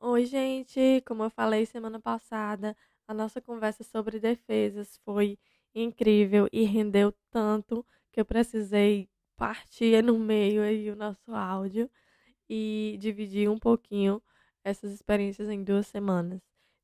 Oi, gente! Como eu falei semana passada, a nossa conversa sobre defesas foi incrível e rendeu tanto que eu precisei partir no meio aí o nosso áudio e dividir um pouquinho essas experiências em duas semanas.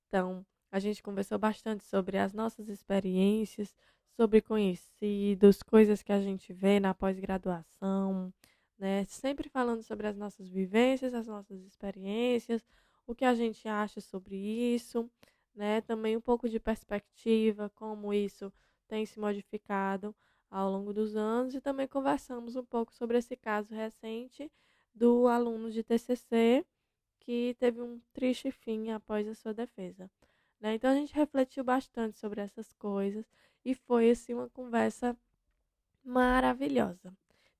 Então, a gente conversou bastante sobre as nossas experiências, sobre conhecidos, coisas que a gente vê na pós-graduação, né? Sempre falando sobre as nossas vivências, as nossas experiências, o que a gente acha sobre isso, né? Também um pouco de perspectiva, como isso tem se modificado ao longo dos anos e também conversamos um pouco sobre esse caso recente do aluno de TCC que teve um triste fim após a sua defesa. Né? Então a gente refletiu bastante sobre essas coisas e foi assim uma conversa maravilhosa.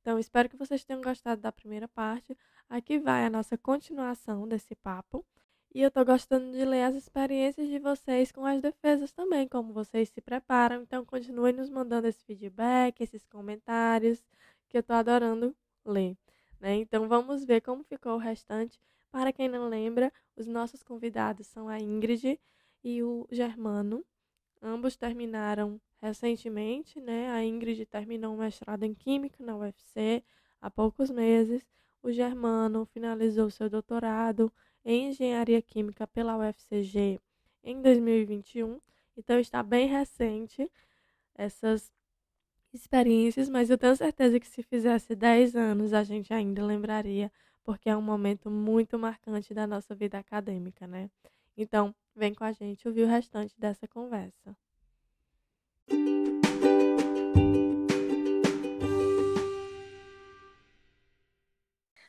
Então espero que vocês tenham gostado da primeira parte. Aqui vai a nossa continuação desse papo. E eu tô gostando de ler as experiências de vocês com as defesas também, como vocês se preparam. Então continuem nos mandando esse feedback, esses comentários, que eu tô adorando ler. Né? Então vamos ver como ficou o restante. Para quem não lembra, os nossos convidados são a Ingrid e o Germano. Ambos terminaram recentemente, né? A Ingrid terminou um mestrado em Química na UFC há poucos meses. O Germano finalizou seu doutorado em Engenharia Química pela UFCG em 2021. Então está bem recente essas experiências, mas eu tenho certeza que se fizesse 10 anos a gente ainda lembraria, porque é um momento muito marcante da nossa vida acadêmica, né? Então, vem com a gente ouvir o restante dessa conversa.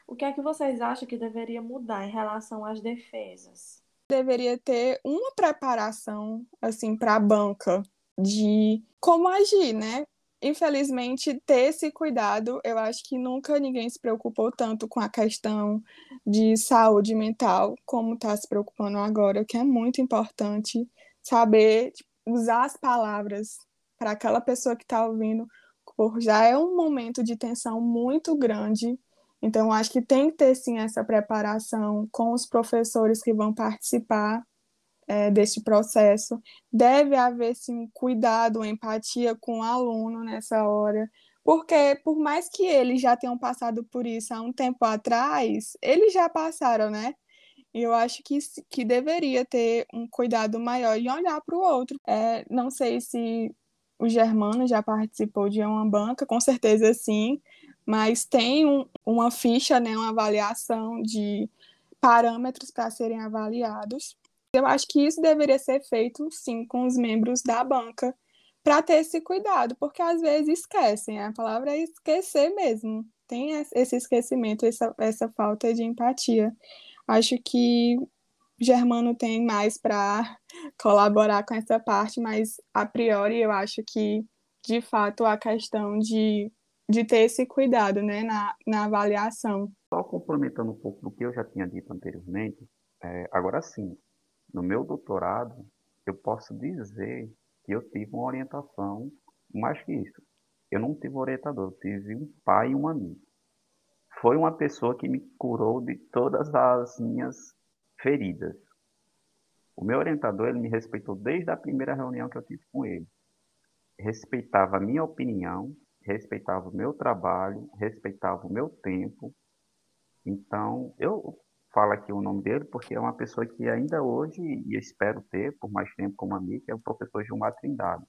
O que é que vocês acham que deveria mudar em relação às defesas? Deveria ter uma preparação assim para a banca de como agir, né? Infelizmente, ter esse cuidado, eu acho que nunca ninguém se preocupou tanto com a questão de saúde mental como está se preocupando agora, que é muito importante saber tipo, usar as palavras para aquela pessoa que está ouvindo, porque já é um momento de tensão muito grande. Então, acho que tem que ter sim essa preparação com os professores que vão participar é, deste processo. Deve haver sim cuidado, empatia com o aluno nessa hora, porque por mais que eles já tenham passado por isso há um tempo atrás, eles já passaram, né? E eu acho que, que deveria ter um cuidado maior e olhar para o outro. É, não sei se o Germano já participou de uma banca, com certeza sim, mas tem um, uma ficha, né, uma avaliação de parâmetros para serem avaliados. Eu acho que isso deveria ser feito, sim, com os membros da banca, para ter esse cuidado, porque às vezes esquecem, a palavra é esquecer mesmo. Tem esse esquecimento, essa, essa falta de empatia. Acho que Germano tem mais para colaborar com essa parte, mas a priori eu acho que, de fato, a questão de de ter esse cuidado né, na, na avaliação. Só complementando um pouco do que eu já tinha dito anteriormente, é, agora sim, no meu doutorado, eu posso dizer que eu tive uma orientação mais que isso. Eu não tive um orientador, eu tive um pai e um amigo. Foi uma pessoa que me curou de todas as minhas feridas. O meu orientador, ele me respeitou desde a primeira reunião que eu tive com ele. Respeitava a minha opinião, respeitava o meu trabalho, respeitava o meu tempo. Então, eu falo aqui o nome dele porque é uma pessoa que ainda hoje, e espero ter por mais tempo como amigo, é o professor Gilmar Trindade.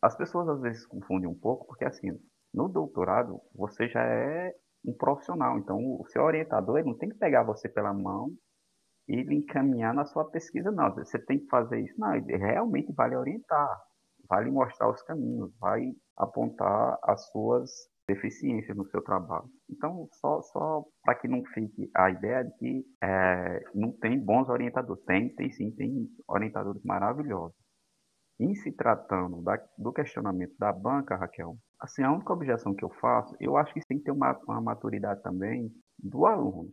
As pessoas às vezes confundem um pouco, porque assim, no doutorado, você já é um profissional, então o seu orientador ele não tem que pegar você pela mão e lhe encaminhar na sua pesquisa, não. Você tem que fazer isso. Não, ele realmente vai lhe orientar vai lhe mostrar os caminhos, vai apontar as suas deficiências no seu trabalho. Então, só, só para que não fique a ideia de que é, não tem bons orientadores. Tem, tem sim, tem orientadores maravilhosos. Em se tratando da, do questionamento da banca, Raquel, assim, a única objeção que eu faço, eu acho que tem que ter uma, uma maturidade também do aluno.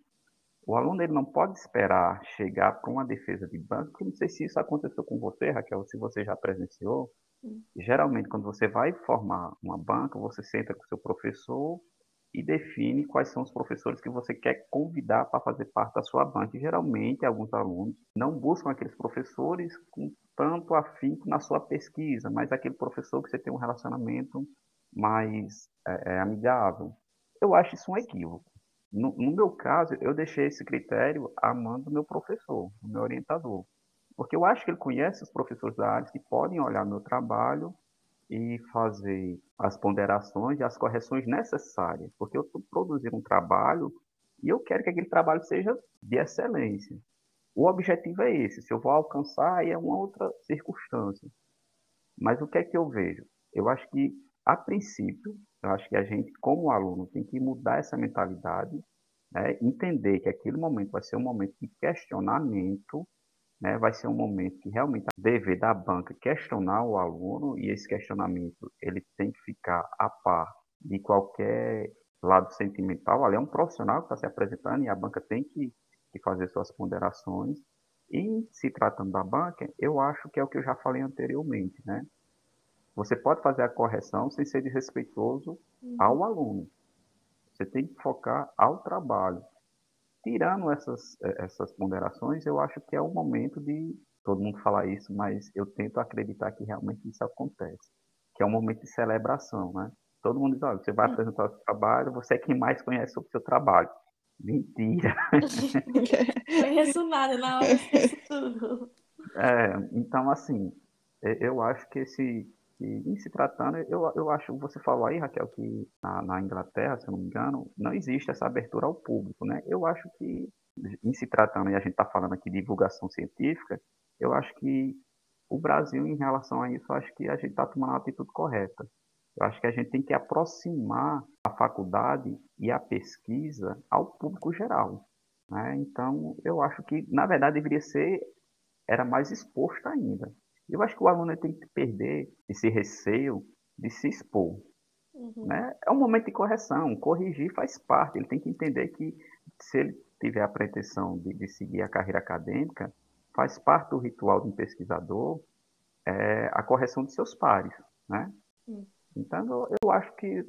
O aluno ele não pode esperar chegar para uma defesa de banco. Eu não sei se isso aconteceu com você, Raquel, se você já presenciou. Geralmente, quando você vai formar uma banca, você senta com o seu professor e define quais são os professores que você quer convidar para fazer parte da sua banca. E, geralmente, alguns alunos não buscam aqueles professores com tanto afinco na sua pesquisa, mas aquele professor que você tem um relacionamento mais é, é, amigável. Eu acho isso um equívoco. No, no, meu caso, eu deixei esse critério à mão do meu professor, do meu orientador. Porque eu acho que ele conhece os professores da área que podem olhar meu trabalho e fazer as ponderações e as correções necessárias. Porque eu estou produzindo um trabalho e eu quero que aquele trabalho seja de excelência. O objetivo é esse. Se eu vou alcançar, aí é uma outra circunstância. Mas o que é que eu vejo? Eu acho que, a princípio, eu acho que a gente, como aluno, tem que mudar essa mentalidade, né? entender que aquele momento vai ser um momento de questionamento, né? vai ser um momento que realmente a dever da banca questionar o aluno e esse questionamento ele tem que ficar a par de qualquer lado sentimental. Ali é um profissional que está se apresentando e a banca tem que, que fazer suas ponderações. E se tratando da banca, eu acho que é o que eu já falei anteriormente, né? Você pode fazer a correção sem ser desrespeitoso uhum. ao aluno. Você tem que focar ao trabalho. Tirando essas, eh, essas ponderações, eu acho que é o momento de todo mundo falar isso, mas eu tento acreditar que realmente isso acontece. Que é um momento de celebração, né? Todo mundo diz, olha, você vai apresentar o seu trabalho, você é quem mais conhece sobre o seu trabalho. Mentira! Conheço nada, na hora eu tudo. É, então, assim, eu acho que esse, e em se tratando, eu, eu acho, você falou aí, Raquel, que na, na, Inglaterra, se eu não me engano, não existe essa abertura ao público, né? Eu acho que, em se tratando, e a gente está falando aqui de divulgação científica, eu acho que o Brasil, em relação a isso, acho que a gente está tomando a atitude correta. Eu acho que a gente tem que aproximar a faculdade e a pesquisa ao público geral. Né? Então, eu acho que, na verdade, deveria ser, era mais exposto ainda. Eu acho que o aluno tem que perder esse receio de se expor. Uhum. Né? É um momento de correção, corrigir faz parte. Ele tem que entender que se ele tiver a pretensão de, de seguir a carreira acadêmica, faz parte do ritual de um pesquisador é, a correção de seus pares. Né? Uhum. Então, eu, eu acho que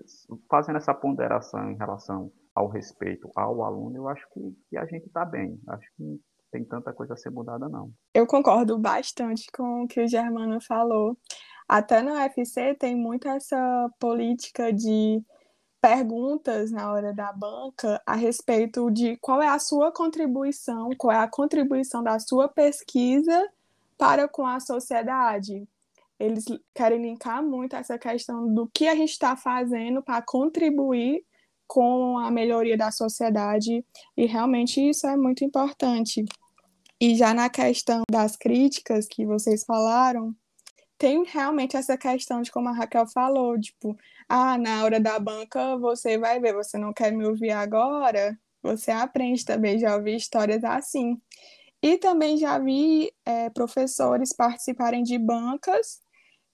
fazendo essa ponderação em relação ao respeito ao aluno, eu acho que, que a gente está bem. Acho que tem tanta coisa a ser mudada, não. Eu concordo bastante com o que o Germano falou. Até no UFC tem muito essa política de perguntas na hora da banca a respeito de qual é a sua contribuição, qual é a contribuição da sua pesquisa para com a sociedade. Eles querem linkar muito essa questão do que a gente está fazendo para contribuir com a melhoria da sociedade, e realmente isso é muito importante. E já na questão das críticas que vocês falaram, tem realmente essa questão de como a Raquel falou, tipo, ah, na hora da banca você vai ver, você não quer me ouvir agora, você aprende também, já ouvi histórias assim. E também já vi é, professores participarem de bancas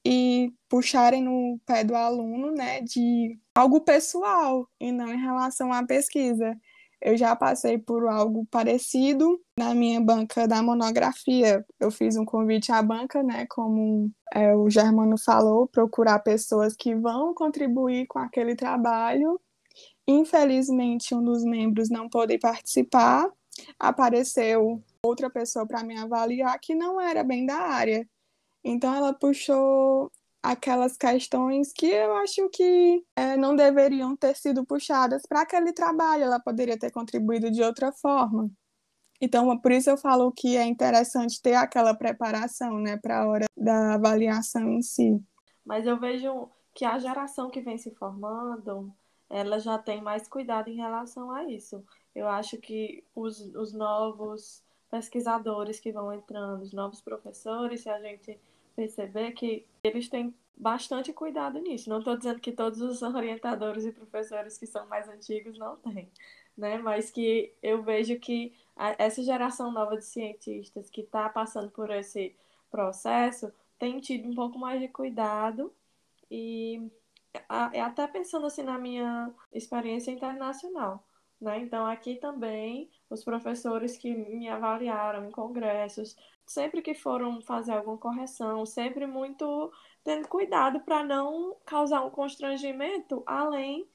e puxarem no pé do aluno, né, de algo pessoal e não em relação à pesquisa. Eu já passei por algo parecido na minha banca da monografia. Eu fiz um convite à banca, né, como é, o Germano falou, procurar pessoas que vão contribuir com aquele trabalho. Infelizmente, um dos membros não pôde participar. Apareceu outra pessoa para me avaliar que não era bem da área. Então, ela puxou aquelas questões que eu acho que é, não deveriam ter sido puxadas para aquele trabalho, ela poderia ter contribuído de outra forma. Então, por isso eu falo que é interessante ter aquela preparação, né, para a hora da avaliação em si. Mas eu vejo que a geração que vem se formando, ela já tem mais cuidado em relação a isso. Eu acho que os, os novos pesquisadores que vão entrando, os novos professores, se a gente perceber que eles têm bastante cuidado nisso. Não estou dizendo que todos os orientadores e professores que são mais antigos não têm, né? Mas que eu vejo que a, essa geração nova de cientistas que está passando por esse processo tem tido um pouco mais de cuidado e a, até pensando assim na minha experiência internacional. Né? Então, aqui também, os professores que me avaliaram em congressos, sempre que foram fazer alguma correção, sempre muito tendo cuidado para não causar um constrangimento além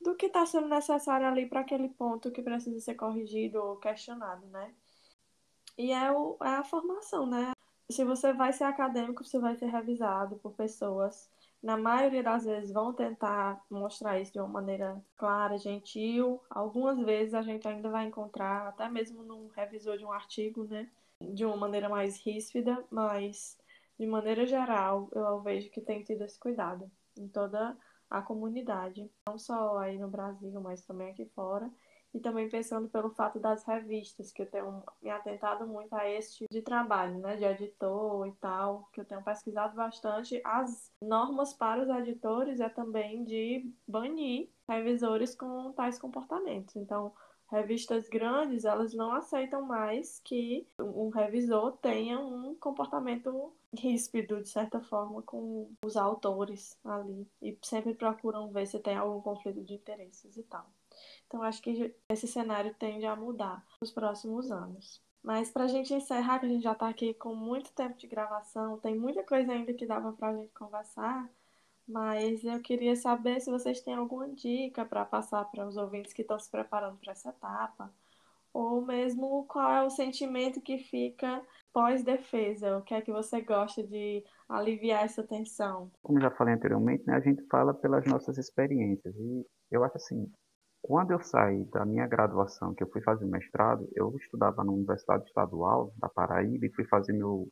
do que está sendo necessário ali para aquele ponto que precisa ser corrigido ou questionado, né? E é, o, é a formação, né? Se você vai ser acadêmico, você vai ser revisado por pessoas na maioria das vezes vão tentar mostrar isso de uma maneira clara, gentil. Algumas vezes a gente ainda vai encontrar, até mesmo num revisor de um artigo, né, de uma maneira mais ríspida, mas de maneira geral eu vejo que tem tido esse cuidado em toda a comunidade, não só aí no Brasil, mas também aqui fora e também pensando pelo fato das revistas, que eu tenho me atentado muito a esse tipo de trabalho, né, de editor e tal, que eu tenho pesquisado bastante. As normas para os editores é também de banir revisores com tais comportamentos. Então, revistas grandes, elas não aceitam mais que um revisor tenha um comportamento ríspido, de certa forma, com os autores ali. E sempre procuram ver se tem algum conflito de interesses e tal. Então, acho que esse cenário tende a mudar nos próximos anos. Mas para a gente encerrar, que a gente já está aqui com muito tempo de gravação, tem muita coisa ainda que dava para a gente conversar, mas eu queria saber se vocês têm alguma dica para passar para os ouvintes que estão se preparando para essa etapa, ou mesmo qual é o sentimento que fica pós-defesa, o que é que você gosta de aliviar essa tensão? Como já falei anteriormente, né, a gente fala pelas nossas experiências, e eu acho assim, quando eu saí da minha graduação, que eu fui fazer mestrado, eu estudava na Universidade Estadual da Paraíba e fui fazer meu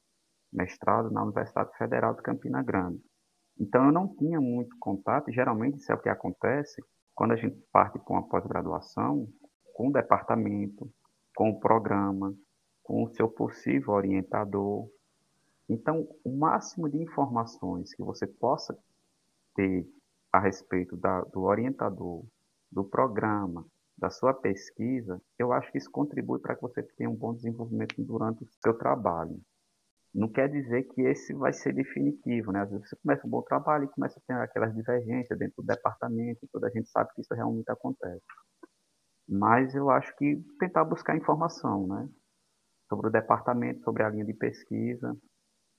mestrado na Universidade Federal de Campina Grande. Então eu não tinha muito contato, e geralmente isso é o que acontece quando a gente parte com a pós-graduação, com o departamento, com o programa, com o seu possível orientador. Então, o máximo de informações que você possa ter a respeito da, do orientador do programa, da sua pesquisa, eu acho que isso contribui para que você tenha um bom desenvolvimento durante o seu trabalho. Não quer dizer que esse vai ser definitivo, né? Às vezes você começa um bom trabalho e começa a ter aquelas divergências dentro do departamento, toda a gente sabe que isso realmente acontece. Mas eu acho que tentar buscar informação, né? Sobre o departamento, sobre a linha de pesquisa,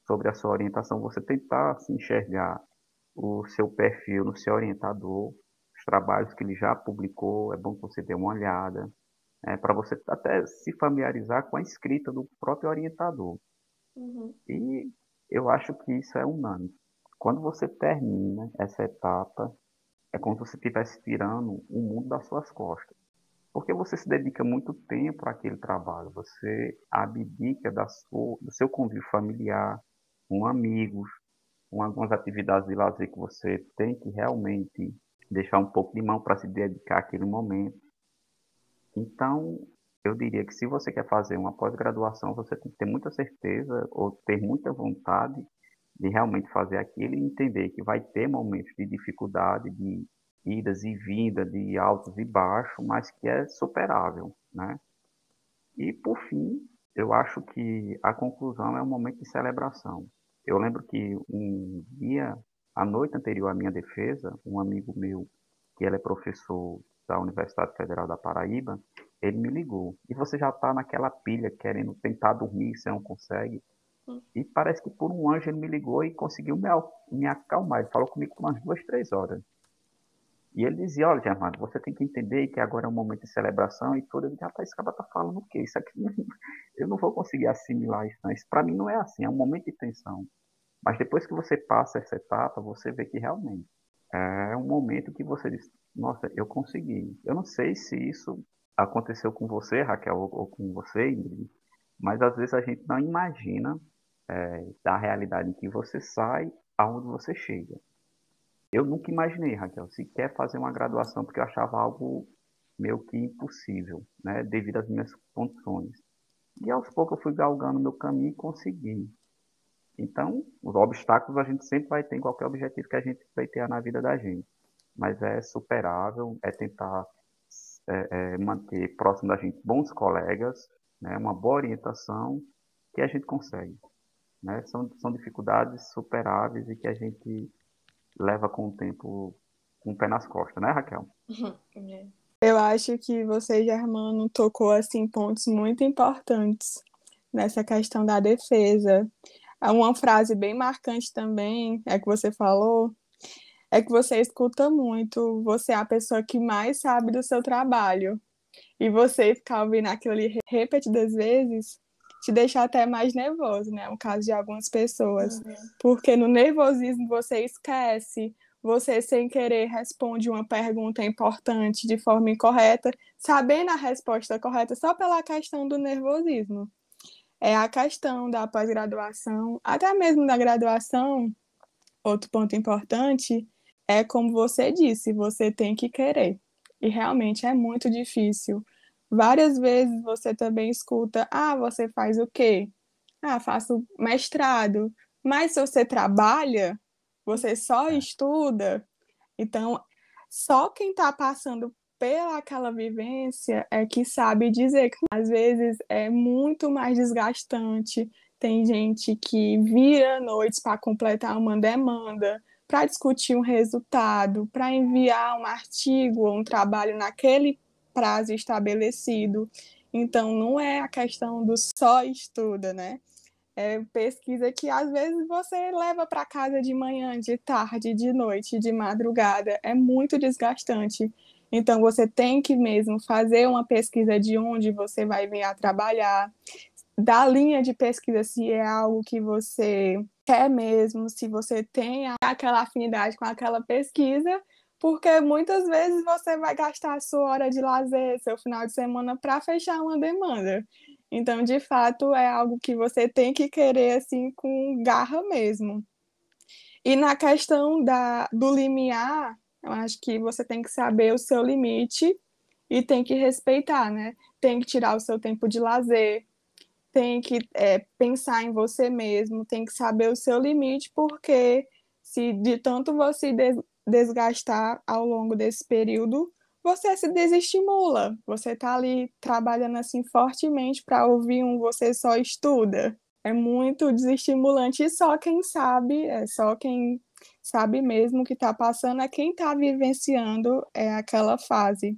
sobre a sua orientação, você tentar se enxergar o seu perfil no seu orientador, trabalhos que ele já publicou, é bom que você dê uma olhada, é, para você até se familiarizar com a escrita do próprio orientador. Uhum. E eu acho que isso é unânime. Quando você termina essa etapa, é como se você estivesse tirando o mundo das suas costas. Porque você se dedica muito tempo àquele trabalho, você abdica da sua, do seu convívio familiar, com amigos, com algumas atividades de lazer que você tem que realmente deixar um pouco de mão para se dedicar àquele momento. Então, eu diria que se você quer fazer uma pós-graduação, você tem que ter muita certeza ou ter muita vontade de realmente fazer aquilo e entender que vai ter momentos de dificuldade, de idas e vindas, de altos e baixos, mas que é superável, né? E por fim, eu acho que a conclusão é um momento de celebração. Eu lembro que um dia a noite anterior à minha defesa, um amigo meu, que ele é professor da Universidade Federal da Paraíba, ele me ligou. E você já está naquela pilha, querendo tentar dormir, você não consegue. Hum. E parece que por um anjo ele me ligou e conseguiu me, me acalmar. Ele falou comigo por umas duas, três horas. E ele dizia, olha, Germano, você tem que entender que agora é um momento de celebração e tudo. Eu disse, rapaz, esse cara tá falando o quê? Isso aqui, eu não vou conseguir assimilar isso. Não. Isso para mim não é assim, é um momento de tensão. Mas depois que você passa essa etapa, você vê que realmente é um momento que você diz, nossa, eu consegui. Eu não sei se isso aconteceu com você, Raquel, ou, com você, Ingrid, mas às vezes a gente não imagina é, da realidade em que você sai aonde você chega. Eu nunca imaginei, Raquel, sequer fazer uma graduação, porque eu achava algo meio que impossível, né, devido às minhas condições. E aos poucos eu fui galgando meu caminho e consegui. Então, os obstáculos a gente sempre vai ter em qualquer objetivo que a gente vai ter na vida da gente. Mas é superável, é tentar é, é, manter próximo da gente bons colegas, né, uma boa orientação que a gente consegue. Né? São, são dificuldades superáveis e que a gente leva com o tempo com o pé nas costas, né, Raquel? Eu acho que você, Germano, tocou assim pontos muito importantes nessa questão da defesa. Uma frase bem marcante também é que você falou é que você escuta muito, você é a pessoa que mais sabe do seu trabalho. E você ficar ouvindo aquilo ali repetidas vezes te deixa até mais nervoso, né? No caso de algumas pessoas. Uhum. Porque no nervosismo você esquece, você sem querer responde uma pergunta importante de forma incorreta, sabendo a resposta correta só pela questão do nervosismo. É a questão da pós-graduação, até mesmo da graduação, outro ponto importante é como você disse, você tem que querer. E realmente é muito difícil. Várias vezes você também escuta: ah, você faz o quê? Ah, faço mestrado. Mas se você trabalha, você só é. estuda. Então, só quem está passando pela aquela vivência é que sabe dizer que às vezes é muito mais desgastante. Tem gente que vira noites para completar uma demanda, para discutir um resultado, para enviar um artigo ou um trabalho naquele prazo estabelecido. Então, não é a questão do só estuda, né? É pesquisa que às vezes você leva para casa de manhã, de tarde, de noite, de madrugada. É muito desgastante. Então, você tem que mesmo fazer uma pesquisa de onde você vai vir a trabalhar, da linha de pesquisa, se é algo que você quer mesmo, se você tem aquela afinidade com aquela pesquisa, porque muitas vezes você vai gastar a sua hora de lazer, seu final de semana para fechar uma demanda. Então, de fato, é algo que você tem que querer assim com garra mesmo. E na questão da, do limiar, eu acho que você tem que saber o seu limite e tem que respeitar, né? Tem que tirar o seu tempo de lazer, tem que é, pensar em você mesmo, tem que saber o seu limite, porque se de tanto você desgastar ao longo desse período, você se desestimula. Você está ali trabalhando assim fortemente para ouvir um você só estuda. É muito desestimulante e só quem sabe, é só quem sabe mesmo o que está passando, é quem está vivenciando é aquela fase.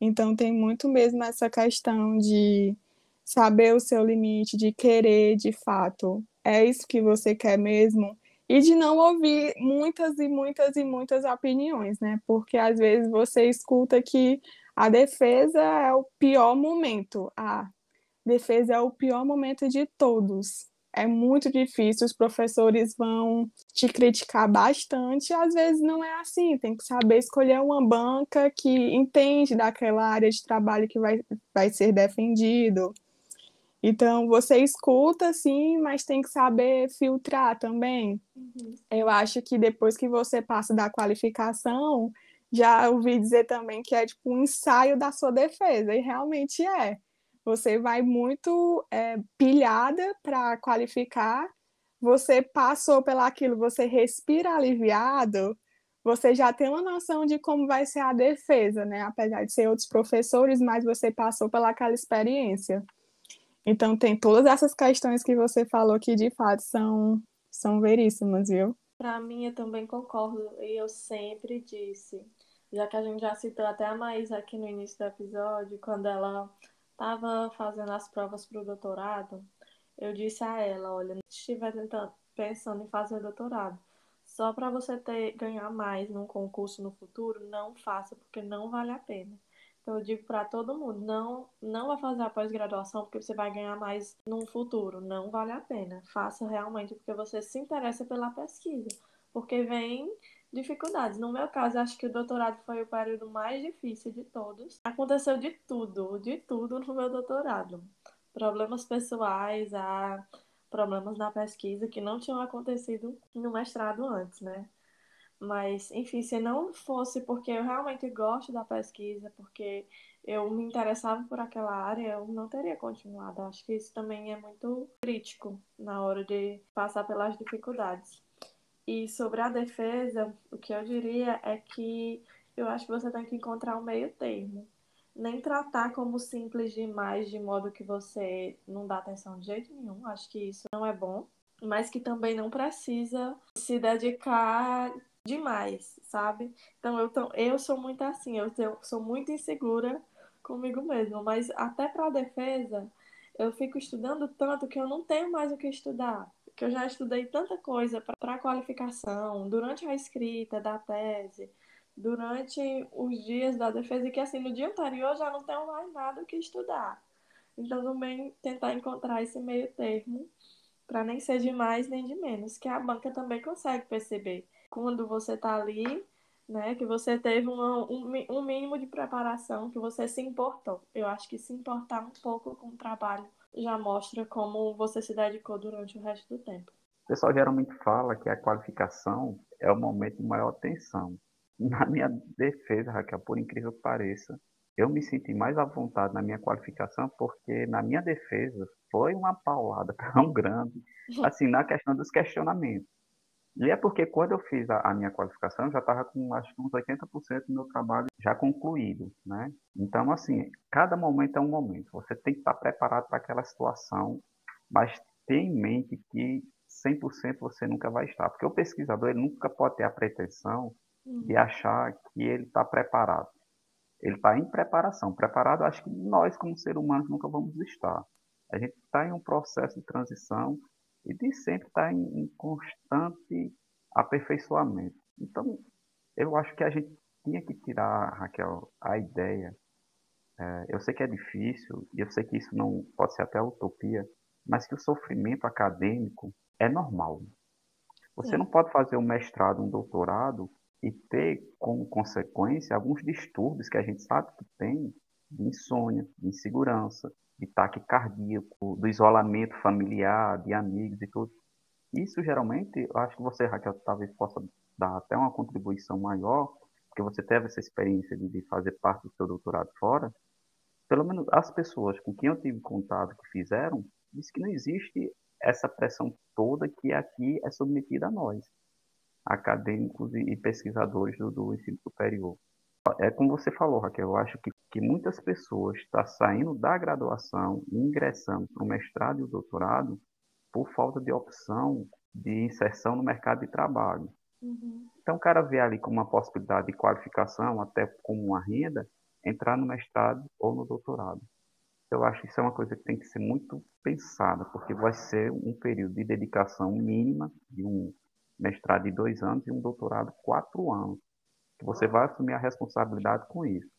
Então tem muito mesmo essa questão de saber o seu limite, de querer de fato. É isso que você quer mesmo? E de não ouvir muitas e muitas e muitas opiniões, né? Porque às vezes você escuta que a defesa é o pior momento. A defesa é o pior momento de todos. É muito difícil, os professores vão te criticar bastante, às vezes não é assim, tem que saber escolher uma banca que entende daquela área de trabalho que vai, vai ser defendido então, você escuta, sim, mas tem que saber filtrar também. Uhum. Eu acho que depois que você passa da qualificação, já ouvi dizer também que é tipo um ensaio da sua defesa, e realmente é. Você vai muito é, pilhada para qualificar, você passou pelaquilo, você respira aliviado, você já tem uma noção de como vai ser a defesa, né? Apesar de ser outros professores, mas você passou pelaquela experiência. Então tem todas essas questões que você falou que de fato são, são veríssimas, viu? Para mim, eu também concordo, e eu sempre disse, já que a gente já citou até a Maísa aqui no início do episódio, quando ela estava fazendo as provas para o doutorado, eu disse a ela, olha, se estiver pensando em fazer doutorado, só para você ter ganhar mais num concurso no futuro, não faça, porque não vale a pena. Então, eu digo para todo mundo, não, não vai fazer a pós-graduação porque você vai ganhar mais no futuro. Não vale a pena. Faça realmente porque você se interessa pela pesquisa. Porque vem dificuldades. No meu caso, acho que o doutorado foi o período mais difícil de todos. Aconteceu de tudo, de tudo no meu doutorado. Problemas pessoais, a problemas na pesquisa que não tinham acontecido no mestrado antes, né? Mas, enfim, se não fosse porque eu realmente gosto da pesquisa, porque eu me interessava por aquela área, eu não teria continuado. Acho que isso também é muito crítico na hora de passar pelas dificuldades. E sobre a defesa, o que eu diria é que eu acho que você tem que encontrar um meio termo. Nem tratar como simples demais, de modo que você não dá atenção de jeito nenhum. Acho que isso não é bom. Mas que também não precisa se dedicar demais, sabe? Então eu, eu sou muito assim, eu, eu sou muito insegura comigo mesma. Mas até para a defesa, eu fico estudando tanto que eu não tenho mais o que estudar que eu já estudei tanta coisa para a qualificação, durante a escrita da tese, durante os dias da defesa, que assim, no dia anterior já não tenho mais nada o que estudar. Então, também tentar encontrar esse meio termo, para nem ser de mais nem de menos, que a banca também consegue perceber. Quando você está ali, né, que você teve uma, um, um mínimo de preparação, que você se importou. Eu acho que se importar um pouco com o trabalho já mostra como você se dedicou durante o resto do tempo. O pessoal geralmente fala que a qualificação é o momento de maior tensão. Na minha defesa, Raquel, por incrível que pareça, eu me senti mais à vontade na minha qualificação porque na minha defesa foi uma paulada tão grande, assim, na questão dos questionamentos. E é porque quando eu fiz a, a minha qualificação, eu já estava com acho que uns 80% do meu trabalho já concluído, né? Então, assim, cada momento é um momento. Você tem que estar preparado para aquela situação, mas tenha em mente que 100% você nunca vai estar. Porque o pesquisador ele nunca pode ter a pretensão de uhum. achar que ele está preparado. Ele está em preparação. Preparado, acho que nós, como seres humanos, nunca vamos estar. A gente está em um processo de transição e de sempre estar em, em constante aperfeiçoamento. Então, eu acho que a gente tinha que tirar, Raquel, a ideia. É, eu sei que é difícil, e eu sei que isso não pode ser até utopia, mas que o sofrimento acadêmico é normal. Você não pode fazer um mestrado, um doutorado e ter como consequência alguns distúrbios que a gente sabe que tem de insônia, de insegurança, de taquicardíaco, do isolamento familiar, de amigos e tudo. Isso geralmente, eu acho que você, Raquel, talvez possa dar até uma contribuição maior, porque você teve essa experiência de, de fazer parte do seu doutorado fora. Pelo menos as pessoas com quem eu tive contato que fizeram, disse que não existe essa pressão toda que aqui é submetida a nós, acadêmicos e, pesquisadores do, do ensino superior é como você falou, Raquel, eu acho que, que muitas pessoas estão tá saindo da graduação e ingressando para o mestrado e o doutorado por falta de opção de inserção no mercado de trabalho. Uhum. Então, o cara vê ali como uma possibilidade de qualificação, até como uma renda, entrar no mestrado ou no doutorado. Eu acho que isso é uma coisa que tem que ser muito pensada, porque vai ser um período de dedicação mínima de um mestrado de dois anos e um doutorado quatro anos que você vai assumir a responsabilidade com isso.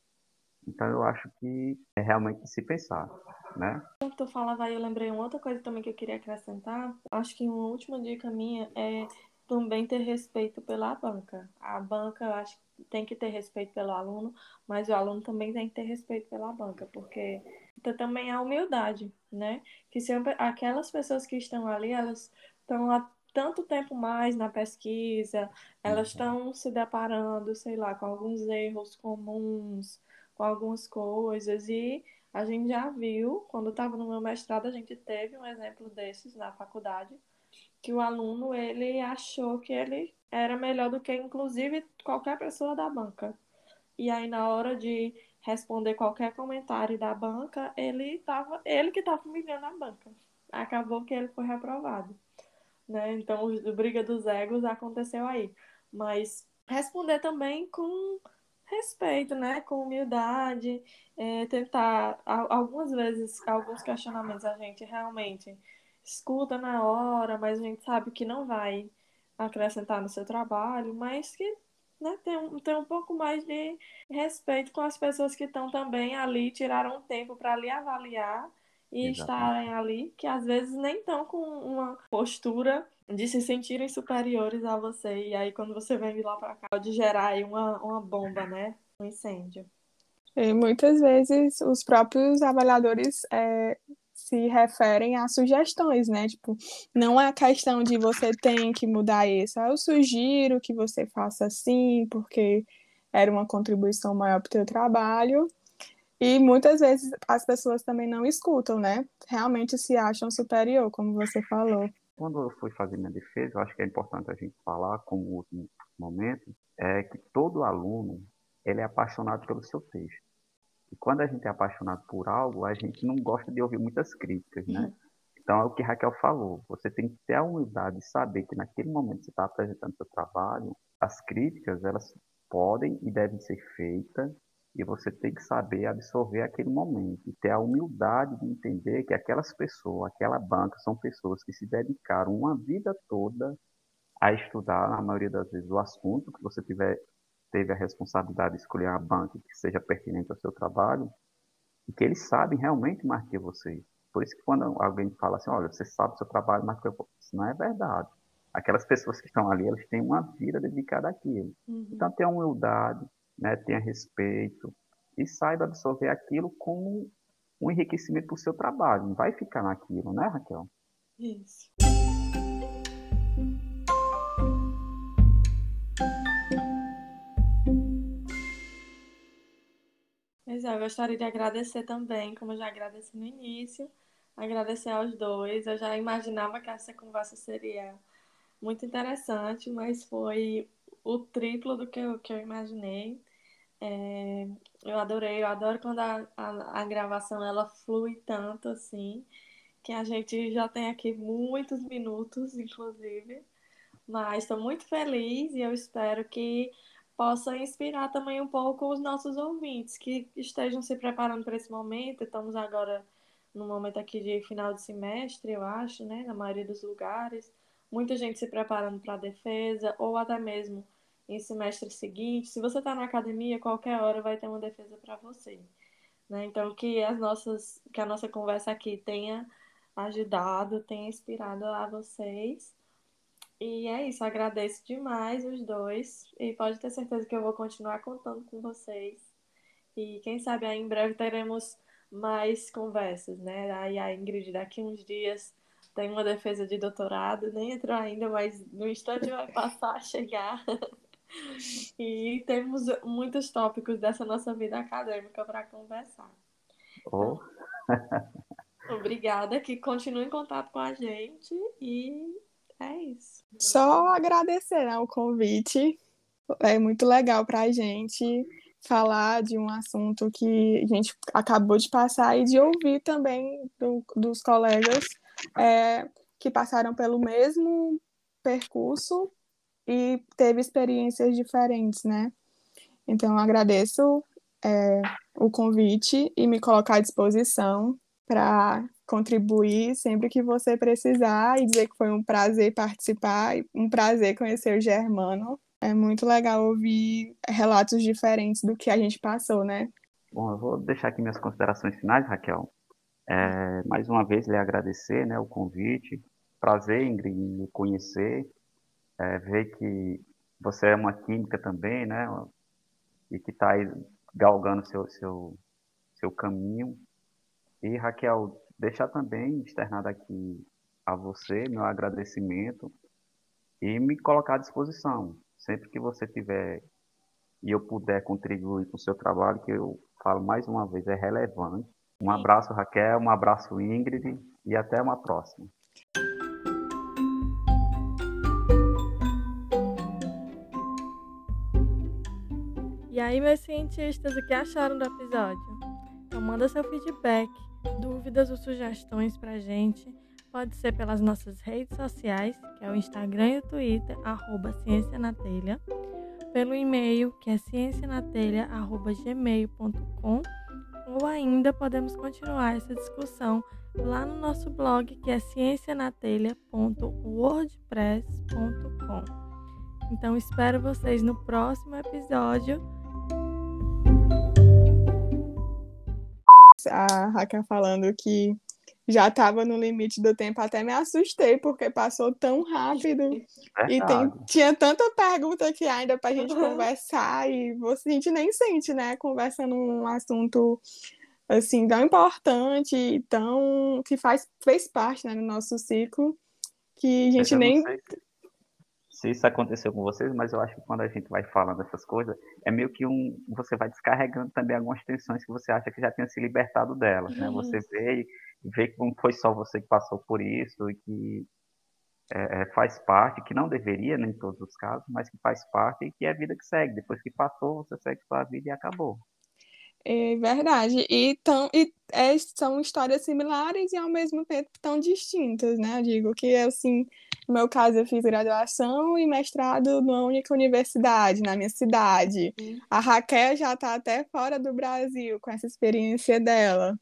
Então eu acho que é realmente se pensar, né? Quando tu falava aí, eu lembrei uma outra coisa também que eu queria acrescentar. Acho que uma última dica minha é também ter respeito pela banca. A banca, eu acho que tem que ter respeito pelo aluno, mas o aluno também tem que ter respeito pela banca, porque também a humildade, né? Que sempre aquelas pessoas que estão ali, elas estão lá tanto tempo mais na pesquisa, elas uhum. estão se deparando, sei lá, com alguns erros comuns, com algumas coisas, e a gente já viu, quando estava no meu mestrado, a gente teve um exemplo desses na faculdade, que o aluno, ele achou que ele era melhor do que, inclusive, qualquer pessoa da banca. E aí, na hora de responder qualquer comentário da banca, ele tava, ele que estava humilhando a banca. Acabou que ele foi reprovado né? Então, o briga dos egos aconteceu aí. Mas responder também com respeito, né? Com humildade, é, tentar algumas vezes alguns questionamentos a gente realmente escuta na hora, mas a gente sabe que não vai acrescentar no seu trabalho, mas que né, tem, um, tem um pouco mais de respeito com as pessoas que estão também ali, tiraram um tempo para ali avaliar e Exatamente. estarem ali, que às vezes nem estão com uma postura de se sentirem superiores a você. E aí, quando você vem de lá para cá, pode gerar aí uma, uma bomba, né? Um incêndio. E muitas vezes os próprios avaliadores é, se referem a sugestões, né? Tipo, não é questão de você tem que mudar isso. Eu sugiro que você faça assim, porque era uma contribuição maior para o teu trabalho. E muitas vezes as pessoas também não escutam, né? Realmente se acham superior, como você falou. Quando eu fui fazer minha defesa, eu acho que é importante a gente falar, como último momento, é que todo aluno ele é apaixonado pelo seu texto. E quando a gente é apaixonado por algo, a gente não gosta de ouvir muitas críticas, né? Uhum. Então é o que Raquel falou. Você tem que ter a humildade de saber que naquele momento que você está apresentando seu trabalho, as críticas elas podem e devem ser feitas e você tem que saber absorver aquele momento e ter a humildade de entender que aquelas pessoas, aquela banca, são pessoas que se dedicaram uma vida toda a estudar, na maioria das vezes, o assunto que você tiver, teve a responsabilidade de escolher a banca que seja pertinente ao seu trabalho e que eles sabem realmente mais que você. Por isso que quando alguém fala assim, olha, você sabe o seu trabalho mais que eu, isso não é verdade. Aquelas pessoas que estão ali, elas têm uma vida dedicada àquilo. Uhum. Então, tenha humildade, né, tenha respeito e saiba absorver aquilo como um enriquecimento para o seu trabalho. Não vai ficar naquilo, né, Raquel? Isso. Pois é, eu gostaria de agradecer também, como eu já agradeci no início, agradecer aos dois. Eu já imaginava que essa conversa seria muito interessante, mas foi o triplo do que eu, que eu imaginei. É, eu adorei, eu adoro quando a, a, a, gravação ela flui tanto assim, que a gente já tem aqui muitos minutos, inclusive. Mas estou muito feliz e eu espero que possa inspirar também um pouco os nossos ouvintes que estejam se preparando para esse momento. Estamos agora no momento aqui de final de semestre, eu acho, né? Na maioria dos lugares. Muita gente se preparando para a defesa ou até mesmo em semestre seguinte. Se você está na academia, qualquer hora vai ter uma defesa para você. Né? Então, que, as nossas, que a nossa conversa aqui tenha ajudado, tenha inspirado a vocês. E é isso, agradeço demais os dois. E pode ter certeza que eu vou continuar contando com vocês. E quem sabe aí em breve teremos mais conversas, né? Aí a Ingrid daqui uns dias tem uma defesa de doutorado, nem entrou ainda, mas no instante vai passar a chegar. E temos muitos tópicos dessa nossa vida acadêmica para conversar. Oh. Obrigada, que continue em contato com a gente e é isso. Só agradecer ao convite. É muito legal para a gente falar de um assunto que a gente acabou de passar e de ouvir também do, dos colegas é, que passaram pelo mesmo percurso e teve experiências diferentes, né? Então, agradeço é, o convite e me colocar à disposição para contribuir sempre que você precisar e dizer que foi um prazer participar um prazer conhecer o Germano. É muito legal ouvir relatos diferentes do que a gente passou, né? Bom, eu vou deixar aqui minhas considerações finais, Raquel. É, mais uma vez, lhe agradecer né, o convite. Prazer, Ingrid, em me conhecer é, ver que você é uma química também, né? E que está aí galgando seu, seu, seu caminho. E, Raquel, deixar também externado aqui a você meu agradecimento e me colocar à disposição. Sempre que você tiver e eu puder contribuir com o seu trabalho, que eu falo mais uma vez, é relevante. Um abraço, Raquel, um abraço, Ingrid, e até uma próxima. E aí, meus cientistas, o que acharam do episódio? Então, manda seu feedback, dúvidas ou sugestões pra gente. Pode ser pelas nossas redes sociais, que é o Instagram e o Twitter, arroba Ciência na Telha. Pelo e-mail, que é ciencianatelha.gmail.com ou ainda podemos continuar essa discussão lá no nosso blog, que é ciencianatelha.wordpress.com. Então espero vocês no próximo episódio a Raquel falando que já estava no limite do tempo, até me assustei, porque passou tão rápido. É e tem, tinha tanta pergunta aqui ainda para a gente conversar, e você, a gente nem sente, né? Conversando um assunto assim, tão importante, tão que faz fez parte, né, no nosso ciclo, que a gente nem se isso aconteceu com vocês, mas eu acho que quando a gente vai falando essas coisas, é meio que um. Você vai descarregando também algumas tensões que você acha que já tinha se libertado delas, né? Você uhum. vê e vê que não foi só você que passou por isso e que é, é, faz parte, que não deveria, nem em todos os casos, mas que faz parte e que é a vida que segue. Depois que passou, você segue sua vida e acabou. É verdade. E, tão, e é, são histórias similares e ao mesmo tempo tão distintas, né? Eu digo que, assim, no meu caso, eu fiz graduação e mestrado numa única universidade, na minha cidade. A Raquel já está até fora do Brasil com essa experiência dela.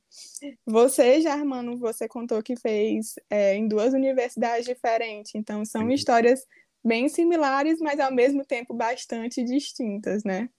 Você, Germano, você contou que fez é, em duas universidades diferentes, então são Sim. histórias bem similares, mas ao mesmo tempo bastante distintas, né?